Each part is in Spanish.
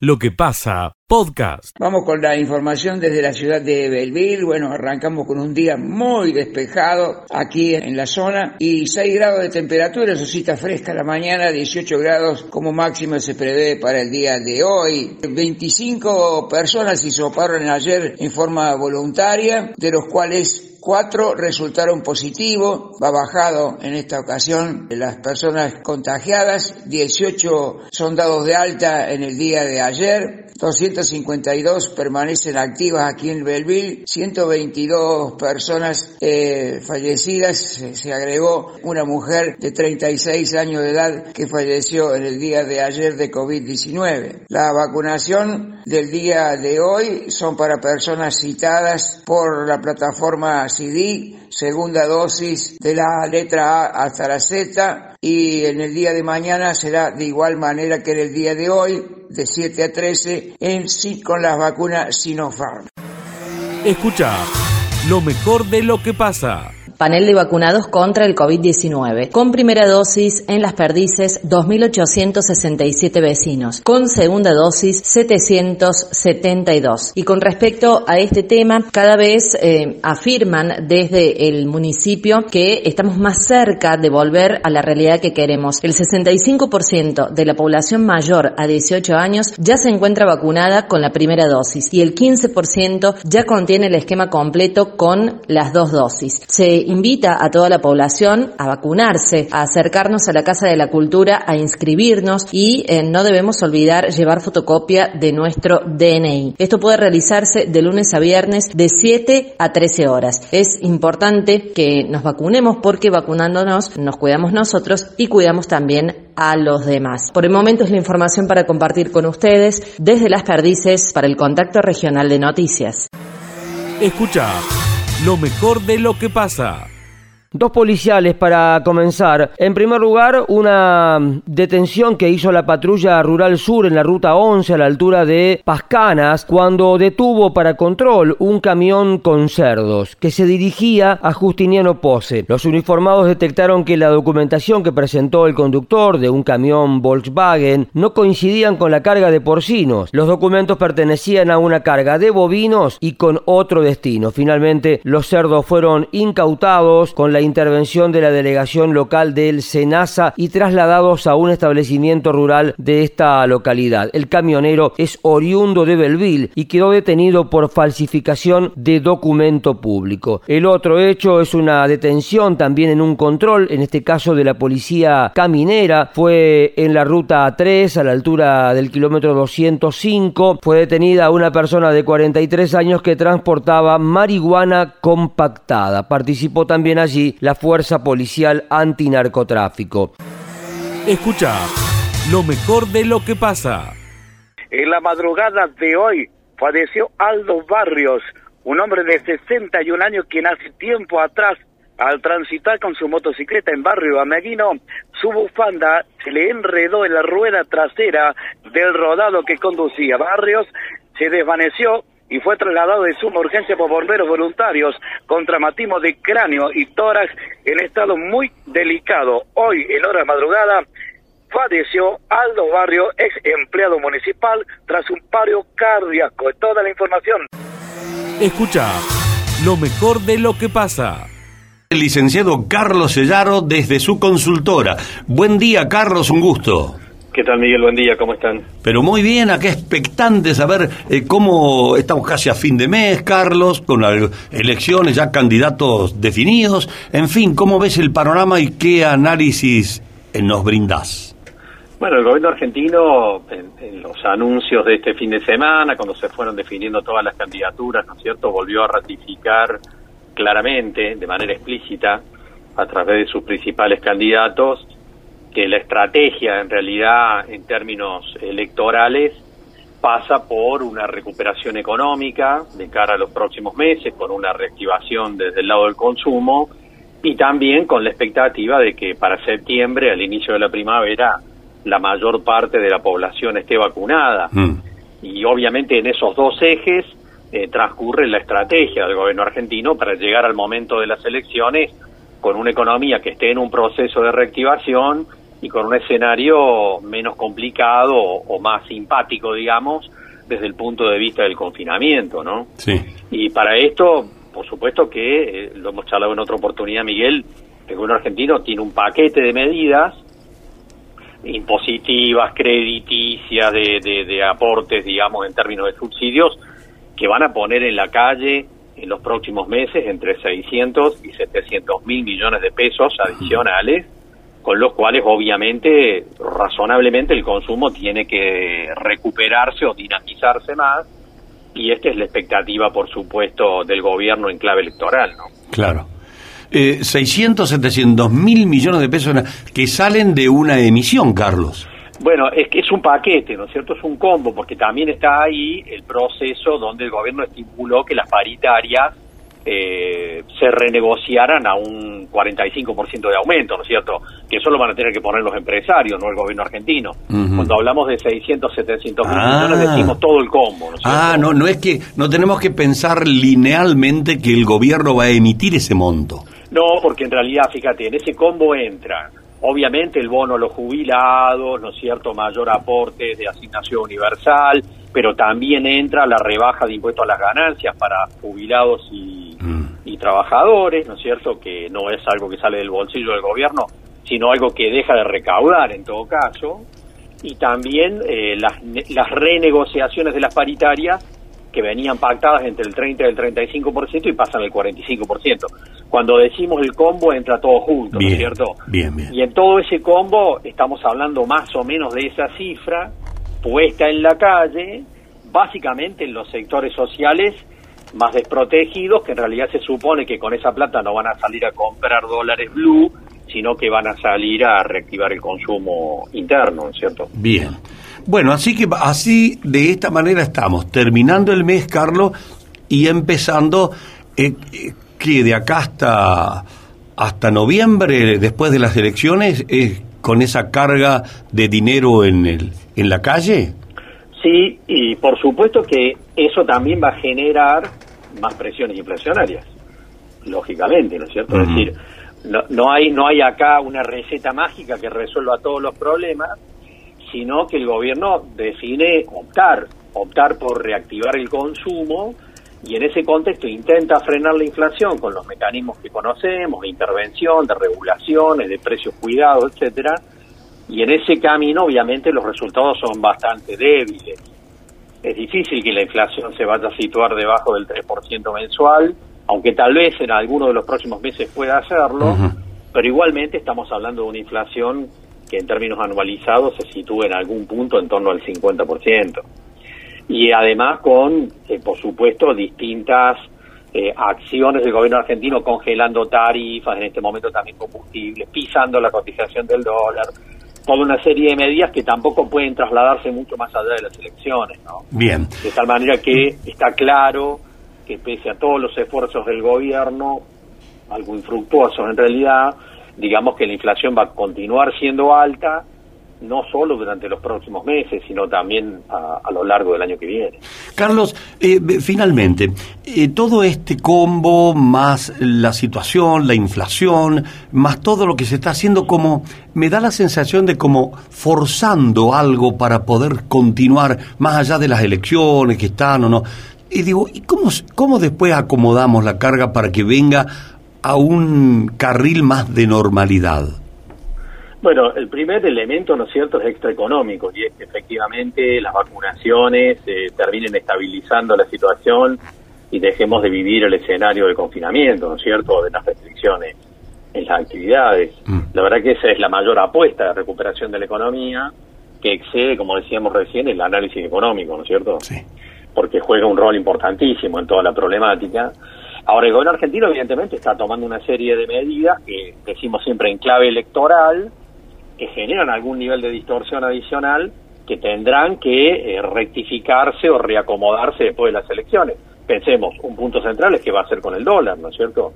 Lo que pasa, podcast. Vamos con la información desde la ciudad de Belville. Bueno, arrancamos con un día muy despejado aquí en la zona y 6 grados de temperatura, eso sí está fresca la mañana, 18 grados como máximo se prevé para el día de hoy. 25 personas se hisoparon ayer en forma voluntaria, de los cuales Cuatro resultaron positivos, va bajado en esta ocasión las personas contagiadas, 18 son dados de alta en el día de ayer, 252 permanecen activas aquí en Belleville, 122 personas eh, fallecidas, se, agregó una mujer de 36 años de edad que falleció en el día de ayer de COVID-19. La vacunación del día de hoy son para personas citadas por la plataforma CD, segunda dosis de la letra A hasta la Z y en el día de mañana será de igual manera que en el día de hoy, de 7 a 13, en sí con las vacunas Sinopharm. Escucha lo mejor de lo que pasa panel de vacunados contra el COVID-19. Con primera dosis en las perdices, 2.867 vecinos. Con segunda dosis, 772. Y con respecto a este tema, cada vez eh, afirman desde el municipio que estamos más cerca de volver a la realidad que queremos. El 65% de la población mayor a 18 años ya se encuentra vacunada con la primera dosis y el 15% ya contiene el esquema completo con las dos dosis. Se invita a toda la población a vacunarse, a acercarnos a la Casa de la Cultura, a inscribirnos y eh, no debemos olvidar llevar fotocopia de nuestro DNI. Esto puede realizarse de lunes a viernes de 7 a 13 horas. Es importante que nos vacunemos porque vacunándonos nos cuidamos nosotros y cuidamos también a los demás. Por el momento es la información para compartir con ustedes desde Las Perdices para el Contacto Regional de Noticias. Escucha lo mejor de lo que pasa. Dos policiales para comenzar. En primer lugar, una detención que hizo la patrulla rural sur en la ruta 11 a la altura de Pascanas cuando detuvo para control un camión con cerdos que se dirigía a Justiniano Pose. Los uniformados detectaron que la documentación que presentó el conductor de un camión Volkswagen no coincidían con la carga de porcinos. Los documentos pertenecían a una carga de bovinos y con otro destino. Finalmente, los cerdos fueron incautados con la intervención de la delegación local del SENASA y trasladados a un establecimiento rural de esta localidad. El camionero es oriundo de Belville y quedó detenido por falsificación de documento público. El otro hecho es una detención también en un control, en este caso de la policía caminera, fue en la ruta 3 a la altura del kilómetro 205, fue detenida una persona de 43 años que transportaba marihuana compactada. Participó también allí la Fuerza Policial Antinarcotráfico. Escucha lo mejor de lo que pasa. En la madrugada de hoy falleció Aldo Barrios, un hombre de 61 años quien hace tiempo atrás al transitar con su motocicleta en barrio Ameguino, su bufanda se le enredó en la rueda trasera del rodado que conducía. Barrios se desvaneció y fue trasladado de suma urgencia por bomberos voluntarios con traumatismo de cráneo y tórax en estado muy delicado. Hoy, en hora de madrugada, falleció Aldo Barrio, ex empleado municipal, tras un paro cardíaco. Toda la información. Escucha lo mejor de lo que pasa. El licenciado Carlos Sellaro desde su consultora. Buen día, Carlos, un gusto. ¿Qué tal, Miguel? Buen día, ¿cómo están? Pero muy bien, acá expectantes a ver eh, cómo estamos casi a fin de mes, Carlos, con elecciones, ya candidatos definidos. En fin, ¿cómo ves el panorama y qué análisis eh, nos brindás? Bueno, el gobierno argentino, en, los anuncios de este fin de semana, cuando se fueron definiendo todas las candidaturas, ¿no es cierto?, volvió a ratificar claramente, de manera explícita, a través de sus principales candidatos, que la estrategia en realidad en términos electorales pasa por una recuperación económica de cara a los próximos meses, con una reactivación desde el lado del consumo y también con la expectativa de que para septiembre, al inicio de la primavera, la mayor parte de la población esté vacunada. Mm. Y obviamente en esos dos ejes eh, transcurre la estrategia del gobierno argentino para llegar al momento de las elecciones con una economía que esté en un proceso de reactivación y con un escenario menos complicado o, más simpático, digamos, desde el punto de vista del confinamiento, ¿no? Sí. Y para esto, por supuesto que, eh, lo hemos charlado en otra oportunidad, Miguel, el gobierno argentino tiene un paquete de medidas impositivas, crediticias, de, de, aportes, digamos, en términos de subsidios, que van a poner en la calle en los próximos meses entre 600 y 700 mil millones de pesos adicionales, con los cuales obviamente, razonablemente, el consumo tiene que recuperarse o dinamizarse más, y esta es la expectativa, por supuesto, del gobierno en clave electoral, ¿no? Claro eh, 600, 700 mil millones de pesos que salen de una emisión, Carlos. Bueno, es que es un paquete, ¿no es cierto? Es un combo, porque también está ahí el proceso donde el gobierno estipuló que las paritarias eh, se renegociaran a un 45% de aumento, ¿no es cierto? Que eso lo van a tener que poner los empresarios, no el gobierno argentino. Cuando hablamos de 600, 700 mil millones, ah. decimos todo el combo, ¿no es Ah, no, no es que no tenemos que pensar linealmente que el gobierno va a emitir ese monto. No, porque en realidad, fíjate, en ese combo entra, obviamente, el bono a los jubilados, ¿no es cierto?, mayor aporte de asignación universal, pero también entra la rebaja de impuestos a las ganancias para jubilados y, trabajadores, ¿no es cierto?, que no es algo que sale del bolsillo del gobierno, sino algo que deja de recaudar en todo caso, y también eh, las, las renegociaciones de las paritarias que venían pactadas entre el 30 y el 35% y pasan al 45%. Cuando decimos el combo entra todo junto, ¿no es cierto? Bien, bien. Y en todo ese combo estamos hablando más o menos de esa cifra puesta en la calle, básicamente en los sectores sociales más desprotegidos, que en realidad se supone que con esa plata no van a salir a comprar dólares blue, sino que van a salir a reactivar el consumo interno, ¿no es cierto? Bien. Bueno, así que así de esta manera estamos, terminando el mes, Carlos, y empezando eh, eh, que de acá hasta, hasta noviembre, después de las elecciones, es con esa carga de dinero en, el, en la calle. Sí, y por supuesto que eso también va a generar más presiones inflacionarias, lógicamente, ¿no es cierto? Es decir, no, no, hay, no hay acá una receta mágica que resuelva todos los problemas, sino que el gobierno define optar, optar por reactivar el consumo y en ese contexto intenta frenar la inflación con los mecanismos que conocemos, de intervención, de regulaciones, de precios cuidados, etcétera, y en ese camino obviamente los resultados son bastante débiles. Es difícil que la inflación se vaya a situar debajo del 3% mensual, aunque tal vez en alguno de los próximos meses pueda hacerlo, pero igualmente estamos hablando de una inflación que en términos anualizados se sitúe en algún punto en torno al 50%. Y además con, eh, por supuesto, distintas eh, acciones del gobierno argentino congelando tarifas, en este momento también combustibles, pisando la cotización del dólar, toda una serie de medidas que tampoco pueden trasladarse mucho más allá de las elecciones. ¿no? Bien. De tal manera que está claro que pese a todos los esfuerzos del gobierno, algo infructuosos en realidad, digamos que la inflación va a continuar siendo alta, no solo durante los próximos meses, sino también a, lo largo del año que viene. Carlos, eh, finalmente, eh, todo este combo, más la situación, la inflación, más todo lo que se está haciendo, como me da la sensación de como forzando algo para poder continuar más allá de las elecciones que están o no. Y digo, ¿y cómo, cómo después acomodamos la carga para que venga a un carril más de normalidad? Bueno, el primer elemento, ¿no es cierto?, es extraeconómico y es que efectivamente las vacunaciones eh, terminen estabilizando la situación y dejemos de vivir el escenario de confinamiento, ¿no es cierto?, de las restricciones en las actividades. Mm. La verdad que esa es la mayor apuesta de recuperación de la economía que excede, como decíamos recién, el análisis económico, ¿no es cierto? Sí. Porque juega un rol importantísimo en toda la problemática Ahora, el gobierno argentino, evidentemente, está tomando una serie de medidas que decimos siempre en clave electoral, que generan algún nivel de distorsión adicional que tendrán que eh, rectificarse o reacomodarse después de las elecciones. Pensemos, un punto central es que va a ser con el dólar, ¿no es cierto?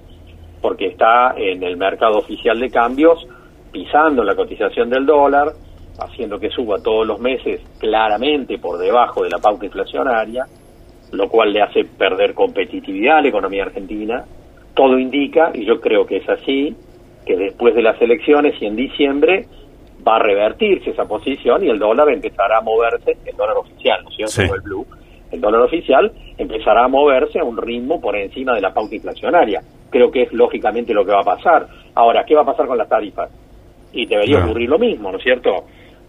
Porque está en el mercado oficial de cambios pisando la cotización del dólar, haciendo que suba todos los meses claramente por debajo de la pauta inflacionaria, lo cual le hace perder competitividad a la economía argentina. Todo indica, y yo creo que es así, que después de las elecciones y en diciembre va a revertirse esa posición y el dólar empezará a moverse, el dólar oficial, ¿no es cierto? El blue, el dólar oficial empezará a moverse a un ritmo por encima de la pauta inflacionaria. Creo que es lógicamente lo que va a pasar. Ahora, ¿qué va a pasar con las tarifas? Y debería ocurrir lo mismo, ¿no es cierto?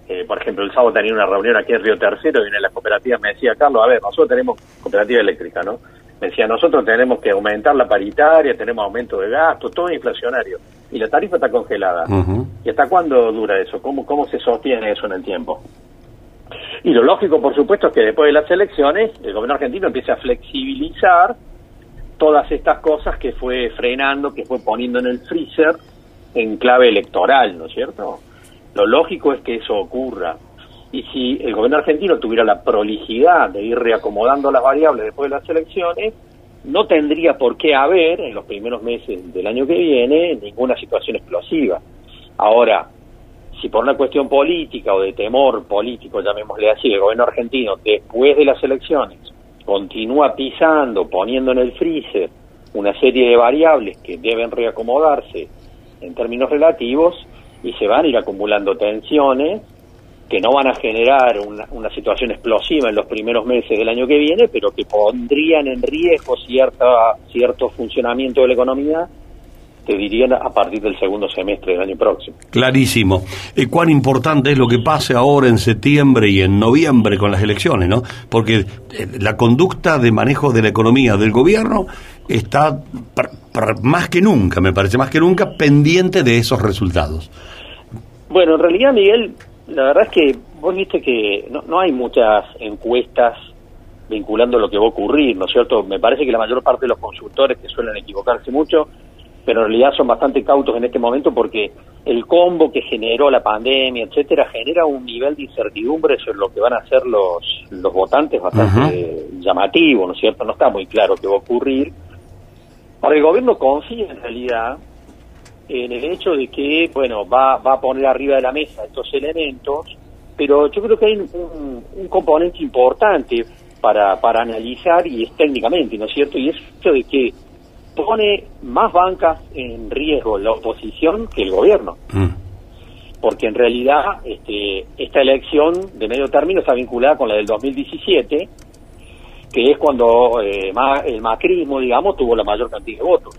Eh, por ejemplo, el sábado tenía una reunión aquí en Río Tercero y en la cooperativa me decía, Carlos, a ver, nosotros tenemos cooperativa eléctrica, ¿no? Me decía, nosotros tenemos que aumentar la paritaria, tenemos aumento de gastos, todo inflacionario. Y la tarifa está congelada. ¿Y hasta cuándo dura eso? ¿Cómo, ¿Cómo se sostiene eso en el tiempo? Y lo lógico, por supuesto, es que después de las elecciones, el gobierno argentino empiece a flexibilizar todas estas cosas que fue frenando, que fue poniendo en el freezer en clave electoral, ¿no es cierto? Lo lógico es que eso ocurra. Y si el gobierno argentino tuviera la prolijidad de ir reacomodando las variables después de las elecciones, no tendría por qué haber, en los primeros meses del año que viene, ninguna situación explosiva. Ahora, si por una cuestión política o de temor político, llamémosle así, el gobierno argentino, después de las elecciones, continúa pisando, poniendo en el freezer una serie de variables que deben reacomodarse en términos relativos y se van a ir acumulando tensiones que no van a generar una, una, situación explosiva en los primeros meses del año que viene, pero que pondrían en riesgo cierta, cierto funcionamiento de la economía te dirían a partir del segundo semestre del año próximo. Clarísimo. ¿Y cuán importante es lo que pase ahora en septiembre y en noviembre con las elecciones, no? Porque eh, la conducta de manejo de la economía del gobierno está más que nunca, me parece más que nunca, pendiente de esos resultados. Bueno, en realidad, Miguel, la verdad es que vos viste que no, no hay muchas encuestas vinculando lo que va a ocurrir, ¿no es cierto? Me parece que la mayor parte de los consultores que suelen equivocarse mucho pero en realidad son bastante cautos en este momento porque el combo que generó la pandemia, etcétera, genera un nivel de incertidumbre sobre lo que van a hacer los, los votantes bastante llamativo, ¿no es cierto? No está muy claro qué va a ocurrir. Ahora, el gobierno confía en realidad en el hecho de que, bueno, va, va a poner arriba de la mesa estos elementos, pero yo creo que hay un, un componente importante para, para analizar y es técnicamente, ¿no es cierto? Y es el hecho de que pone más bancas en riesgo la oposición que el gobierno. Porque en realidad este, esta elección de medio término está vinculada con la del 2017, que es cuando eh, el macrismo, digamos, tuvo la mayor cantidad de votos.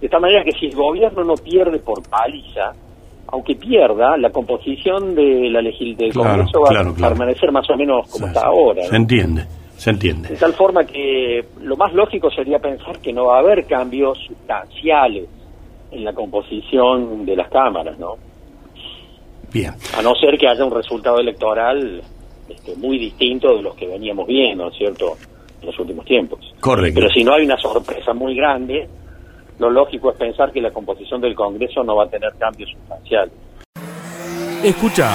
De esta manera que si el gobierno no pierde por paliza, aunque pierda, la composición de la legil del Congreso va a permanecer más o menos como está ahora. Se entiende. Se entiende. De tal forma que lo más lógico sería pensar que no va a haber cambios sustanciales en la composición de las cámaras, ¿no? Bien. A no ser que haya un resultado electoral este, muy distinto de los que veníamos viendo, ¿no es cierto?, en los últimos tiempos. Correcto. Pero si no hay una sorpresa muy grande, lo lógico es pensar que la composición del Congreso no va a tener cambios sustanciales. Escucha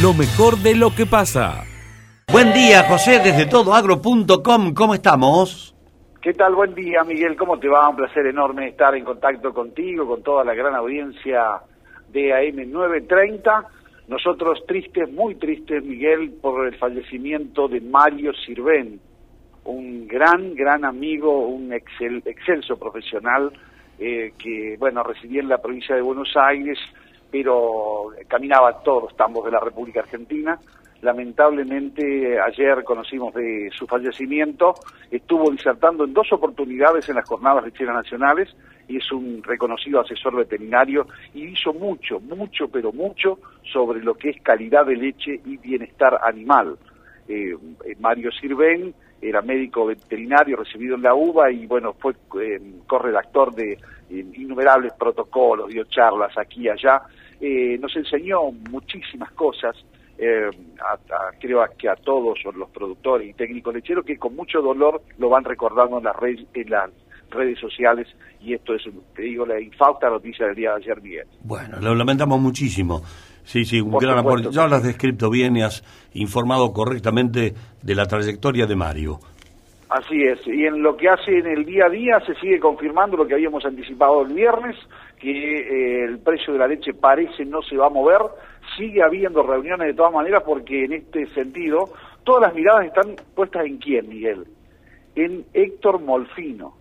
lo mejor de lo que pasa. Buen día, José, desde todoagro.com. ¿Cómo estamos? ¿Qué tal? Buen día, Miguel. ¿Cómo te va? Un placer enorme estar en contacto contigo, con toda la gran audiencia de AM930. Nosotros tristes, muy tristes, Miguel, por el fallecimiento de Mario Sirven, un gran, gran amigo, un excel, excelso profesional eh, que, bueno, residía en la provincia de Buenos Aires, pero caminaba todos los tambos de la República Argentina lamentablemente ayer conocimos de su fallecimiento, estuvo disertando en dos oportunidades en las jornadas lecheras nacionales y es un reconocido asesor veterinario y hizo mucho, mucho, pero mucho sobre lo que es calidad de leche y bienestar animal. Eh, eh, Mario Sirven era médico veterinario recibido en la UBA y bueno, fue eh, corredactor de innumerables protocolos, dio charlas aquí y allá, nos enseñó muchísimas cosas eh, creo que a todos los productores y técnicos lecheros que con mucho dolor lo van recordando en las redes, en las redes sociales y esto es, te digo, la infausta noticia del día de ayer, Miguel. Bueno, lo lamentamos muchísimo. Sí, sí, un gran aporte. Ya lo has descrito bien y has informado correctamente de la trayectoria de Mario. Así es, y en lo que hace en el día a día se sigue confirmando lo que habíamos anticipado el viernes, que eh, el precio de la leche parece no se va a mover, sigue habiendo reuniones de todas maneras porque en este sentido todas las miradas están puestas en quién, Miguel, en Héctor Molfino.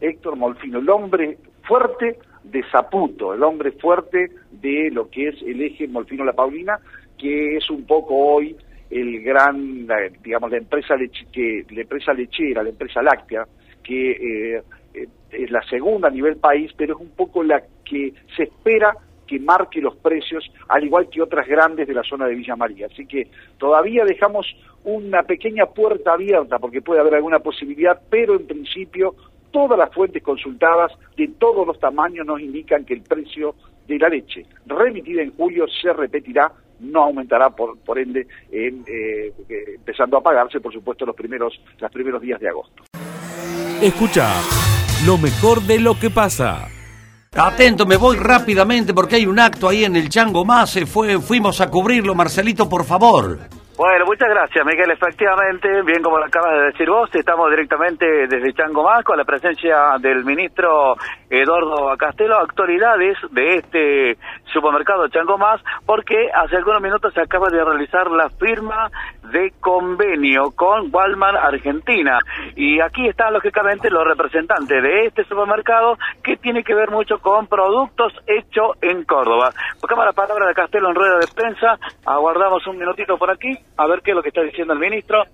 Héctor Molfino, el hombre fuerte de Zaputo, el hombre fuerte de lo que es el eje Molfino-La Paulina, que es un poco hoy el gran, digamos, la empresa, que, la empresa lechera, la empresa láctea, que eh, eh, es la segunda a nivel país, pero es un poco la que se espera que marque los precios, al igual que otras grandes de la zona de Villa María. Así que todavía dejamos una pequeña puerta abierta porque puede haber alguna posibilidad, pero en principio todas las fuentes consultadas de todos los tamaños nos indican que el precio de la leche remitida en julio se repetirá, no aumentará por, por ende, en, eh, empezando a pagarse, por supuesto, los primeros, los primeros días de agosto. Escucha lo mejor de lo que pasa. Atento, me voy rápidamente porque hay un acto ahí en el Chango Más. Fue, fuimos a cubrirlo, Marcelito, por favor. Bueno, muchas gracias, Miguel. Efectivamente, bien como lo acabas de decir vos, estamos directamente desde Chango Más con la presencia del ministro Eduardo Castelo, autoridades de este supermercado Chango Más, porque hace algunos minutos se acaba de realizar la firma de convenio con Walmart Argentina. Y aquí están, lógicamente, los representantes de este supermercado que tiene que ver mucho con productos hechos en Córdoba. Buscamos la palabra de Castelo en rueda de prensa, aguardamos un minutito por aquí a ver qué es lo que está diciendo el ministro.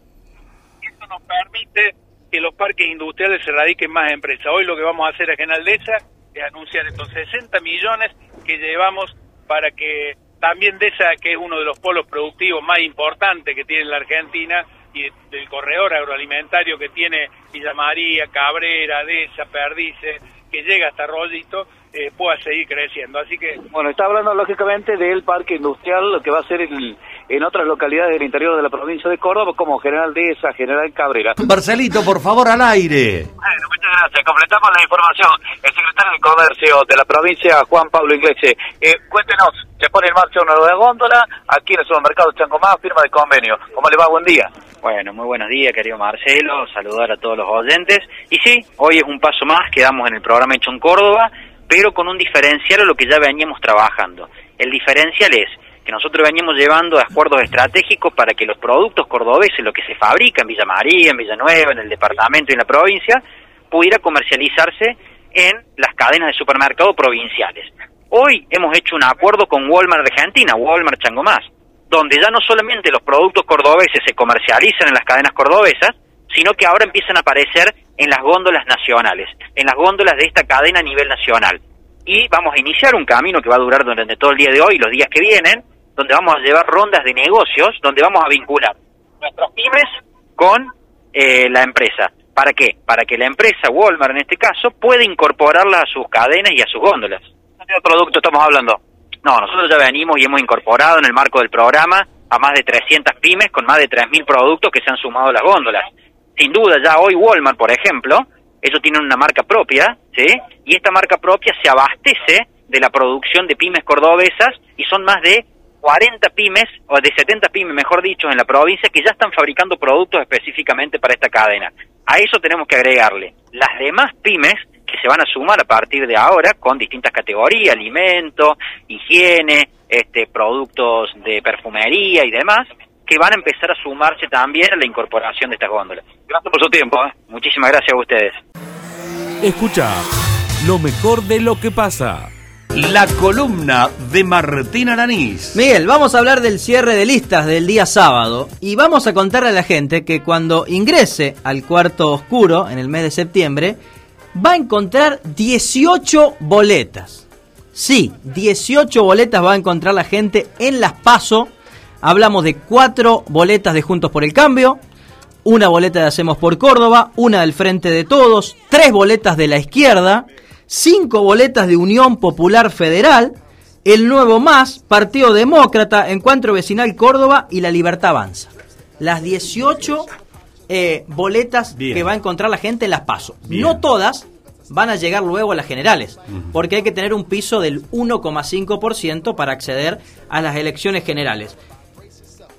Esto nos permite que los parques industriales se radiquen más empresas. Hoy lo que vamos a hacer aquí en Aldesa es anunciar estos 60 millones que llevamos para que también de esa que es uno de los polos productivos más importantes que tiene la Argentina y del corredor agroalimentario que tiene Villa María, Cabrera, Deza, Perdices, que llega hasta Rollito, eh, pueda seguir creciendo. Así que... Bueno, está hablando lógicamente del parque industrial, lo que va a ser en otras localidades del interior de la provincia de Córdoba, como General Deza, General Cabrera. Marcelito, por favor, al aire. Bueno, muchas gracias. Completamos la información. El secretario de Comercio de la provincia, Juan Pablo Iglesias. Eh, cuéntenos, se pone en marcha una nueva góndola aquí en el supermercado Chancomás, firma de convenio. ¿Cómo le va? Buen día. Bueno, muy buenos días, querido Marcelo. Saludar a todos los oyentes. Y sí, hoy es un paso más. Quedamos en el programa hecho en Córdoba pero con un diferencial a lo que ya veníamos trabajando. El diferencial es que nosotros veníamos llevando acuerdos estratégicos para que los productos cordobeses, lo que se fabrica en Villa María, en Villanueva, en el departamento y en la provincia, pudiera comercializarse en las cadenas de supermercados provinciales. Hoy hemos hecho un acuerdo con Walmart Argentina, Walmart Changomás, donde ya no solamente los productos cordobeses se comercializan en las cadenas cordobesas, sino que ahora empiezan a aparecer en las góndolas nacionales, en las góndolas de esta cadena a nivel nacional. Y vamos a iniciar un camino que va a durar durante todo el día de hoy y los días que vienen, donde vamos a llevar rondas de negocios, donde vamos a vincular nuestros pymes con eh, la empresa. ¿Para qué? Para que la empresa, Walmart en este caso, pueda incorporarla a sus cadenas y a sus góndolas. ¿Qué producto estamos hablando? No, nosotros ya venimos y hemos incorporado en el marco del programa a más de 300 pymes con más de 3.000 productos que se han sumado a las góndolas sin duda ya hoy Walmart, por ejemplo, ellos tienen una marca propia, ¿sí? Y esta marca propia se abastece de la producción de pymes cordobesas y son más de 40 pymes, o de 70 pymes, mejor dicho, en la provincia que ya están fabricando productos específicamente para esta cadena. A eso tenemos que agregarle las demás pymes que se van a sumar a partir de ahora con distintas categorías, alimento, higiene, este, productos de perfumería y demás, que van a empezar a sumarse también a la incorporación de estas góndolas. Gracias por su tiempo. ¿eh? Muchísimas gracias a ustedes. Escucha lo mejor de lo que pasa. La columna de Martín Aranís. Miguel, vamos a hablar del cierre de listas del día sábado y vamos a contarle a la gente que cuando ingrese al cuarto oscuro en el mes de septiembre va a encontrar 18 boletas. Sí, 18 boletas va a encontrar la gente en las PASO hablamos de cuatro boletas de Juntos por el Cambio, una boleta de Hacemos por Córdoba, una del Frente de Todos, tres boletas de la izquierda, cinco boletas de Unión Popular Federal, el Nuevo Más, Partido Demócrata, Encuentro Vecinal Córdoba y La Libertad Avanza. Las 18 eh, boletas que va a encontrar la gente en las PASO. No todas van a llegar luego a las generales, porque hay que tener un piso del 1,5% para acceder a las elecciones generales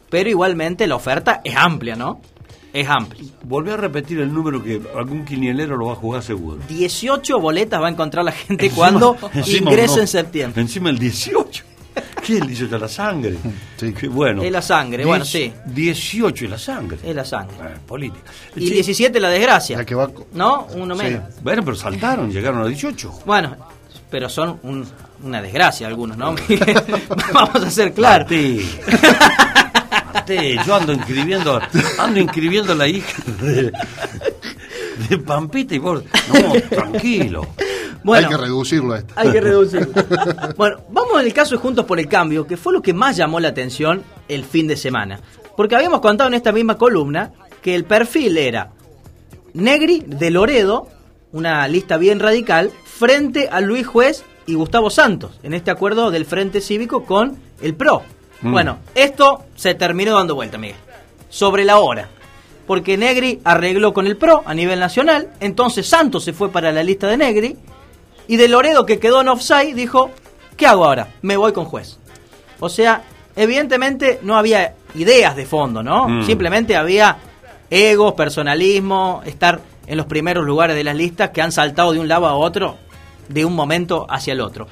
pero igualmente la oferta es amplia, ¿no? Es amplia. Volví a repetir el número que algún quinielero lo va a jugar seguro. 18 boletas va a encontrar la gente cuando ingrese en septiembre. Encima el 18. ¿Qué es el 18? ¿Es la sangre? Sí. bueno. Es la sangre, bueno, sí. 18 es la sangre. Es la sangre. política. Y 17 la desgracia. ¿No? Uno menos. Bueno, pero saltaron, llegaron a 18. Bueno, pero son un- una desgracia algunos, ¿no? Vamos a ser claros. Yo ando inscribiendo, ando inscribiendo a la hija de, de Pampita y vos. No, tranquilo. Bueno. Hay que reducirlo a esto. Hay que reducir. bueno, vamos en el caso de Juntos por el Cambio, que fue lo que más llamó la atención el fin de semana. Porque habíamos contado en esta misma columna que el perfil era Negri de Loredo, una lista bien radical, frente a Luis Juez y Gustavo Santos, en este acuerdo del Frente Cívico con el PRO. Mm. Bueno, esto se terminó dando vuelta, Miguel. Sobre la hora. Porque Negri arregló con el PRO a nivel nacional, entonces Santos se fue para la lista de Negri, y de Loredo, que quedó en offside, dijo, ¿qué hago ahora? Me voy con juez. O sea, evidentemente no había ideas de fondo, ¿no? Mm. Simplemente había egos, personalismo, estar en los primeros lugares de las listas que han saltado de un lado a otro, de un momento hacia el otro.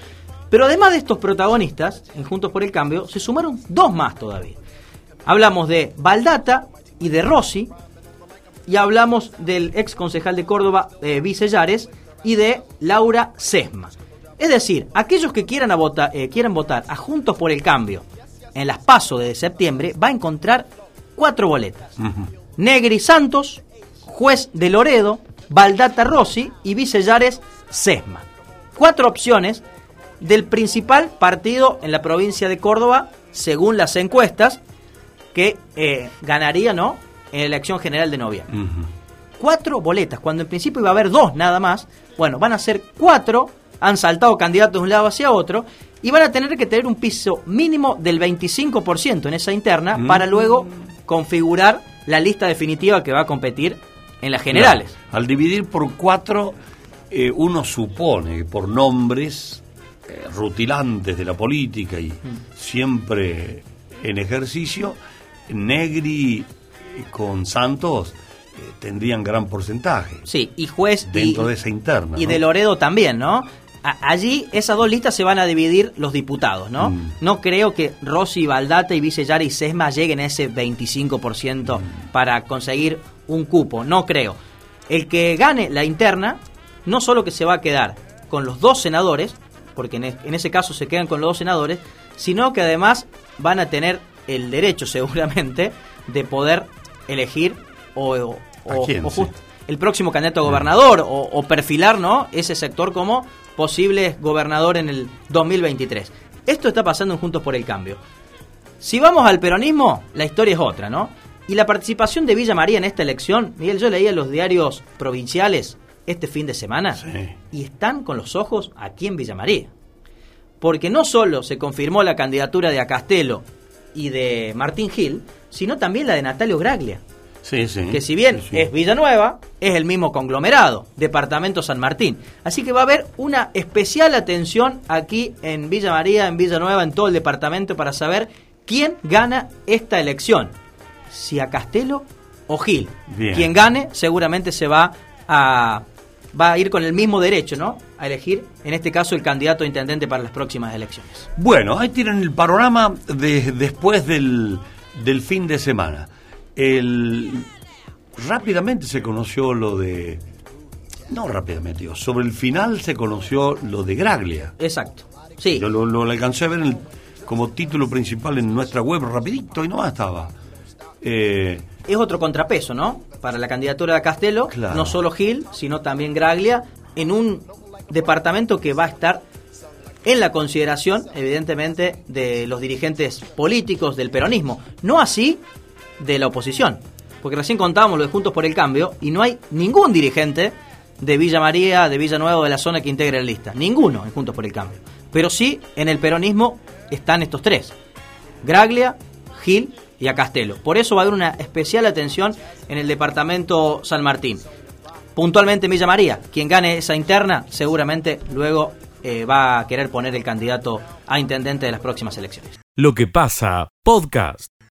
Pero además de estos protagonistas, en Juntos por el Cambio, se sumaron dos más todavía. Hablamos de Baldata y de Rossi, y hablamos del ex concejal de Córdoba, eh, Vicellares, y de Laura Sesma. Es decir, aquellos que quieran, a vota- eh, quieran votar a Juntos por el Cambio en las PASO de septiembre, va a encontrar cuatro boletas. Negri Santos, Juez de Loredo, Baldata Rossi y Vicellares Sesma. Cuatro opciones del principal partido en la provincia de Córdoba, según las encuestas, que eh, ganaría ¿no? en la elección general de noviembre. Cuatro boletas, cuando en principio iba a haber dos nada más. Bueno, van a ser cuatro, han saltado candidatos de un lado hacia otro, y van a tener que tener un piso mínimo del 25% en esa interna Mm. para luego configurar la lista definitiva que va a competir en las generales. Claro. Al dividir por cuatro, eh, uno supone que por nombres eh, rutilantes de la política y siempre en ejercicio, Negri con Santos eh, tendrían gran porcentaje. Sí, y juez y- Dentro de esa interna. Y ¿no? de Loredo también, ¿no? A- allí esas dos listas se van a dividir los diputados, ¿no? Mm. No creo que Rossi, Baldata y Vicellar y Sesma lleguen a ese 25% Mm. para conseguir un cupo, no creo. El que gane la interna, no solo que se va a quedar con los dos senadores, porque en, es- en ese caso se quedan con los dos senadores, sino que además van a tener el derecho seguramente de poder elegir o, o- ¿A quién, o sí? Just- el próximo candidato a gobernador o, o perfilar ¿no? ese sector como posible gobernador en el 2023. Esto está pasando en Juntos por el Cambio. Si vamos al peronismo, la historia es otra, ¿no? Y la participación de Villa María en esta elección, Miguel, yo leía los diarios provinciales este fin de semana y están con los ojos aquí en Villa María. Porque no solo se confirmó la candidatura de Acastelo y de Martín Gil, sino también la de Natalio Graglia Sí, sí. que si bien Sí, sí. es Villanueva, es el mismo conglomerado, Departamento San Martín. Así que va a haber una especial atención aquí en Villa María, en Villanueva, en todo el departamento para saber quién gana esta elección. Si a Castelo o Gil. Bien. Quien gane seguramente se va a va a ir con el mismo derecho, ¿no? A elegir, en este caso, el candidato a intendente para las próximas elecciones. Bueno, ahí tienen el panorama de, después del, del fin de semana. El, rápidamente se conoció lo de... No rápidamente, digo, sobre el final se conoció lo de Graglia. Exacto. Sí. Yo lo, lo alcancé a ver en el- como título principal en nuestra web rapidito y no estaba. Eh, es otro contrapeso, ¿no? Para la candidatura de Castelo, Claro. no solo Gil, sino también Graglia, en un departamento que va a estar en la consideración, evidentemente, de los dirigentes políticos del peronismo. No así de la oposición. Porque recién contábamos lo de Juntos por el Cambio y no hay ningún dirigente de Villa María, de Villa Nueva o de la zona que integre la lista. Ninguno en Juntos por el Cambio. Pero sí, en el peronismo están estos tres. Graglia, Gil y a Castelo. Por eso va a haber una especial atención en el departamento San Martín. Puntualmente en Villa María, quien gane esa interna seguramente luego eh, va a querer poner el candidato a intendente de las próximas elecciones. Lo que pasa, podcast.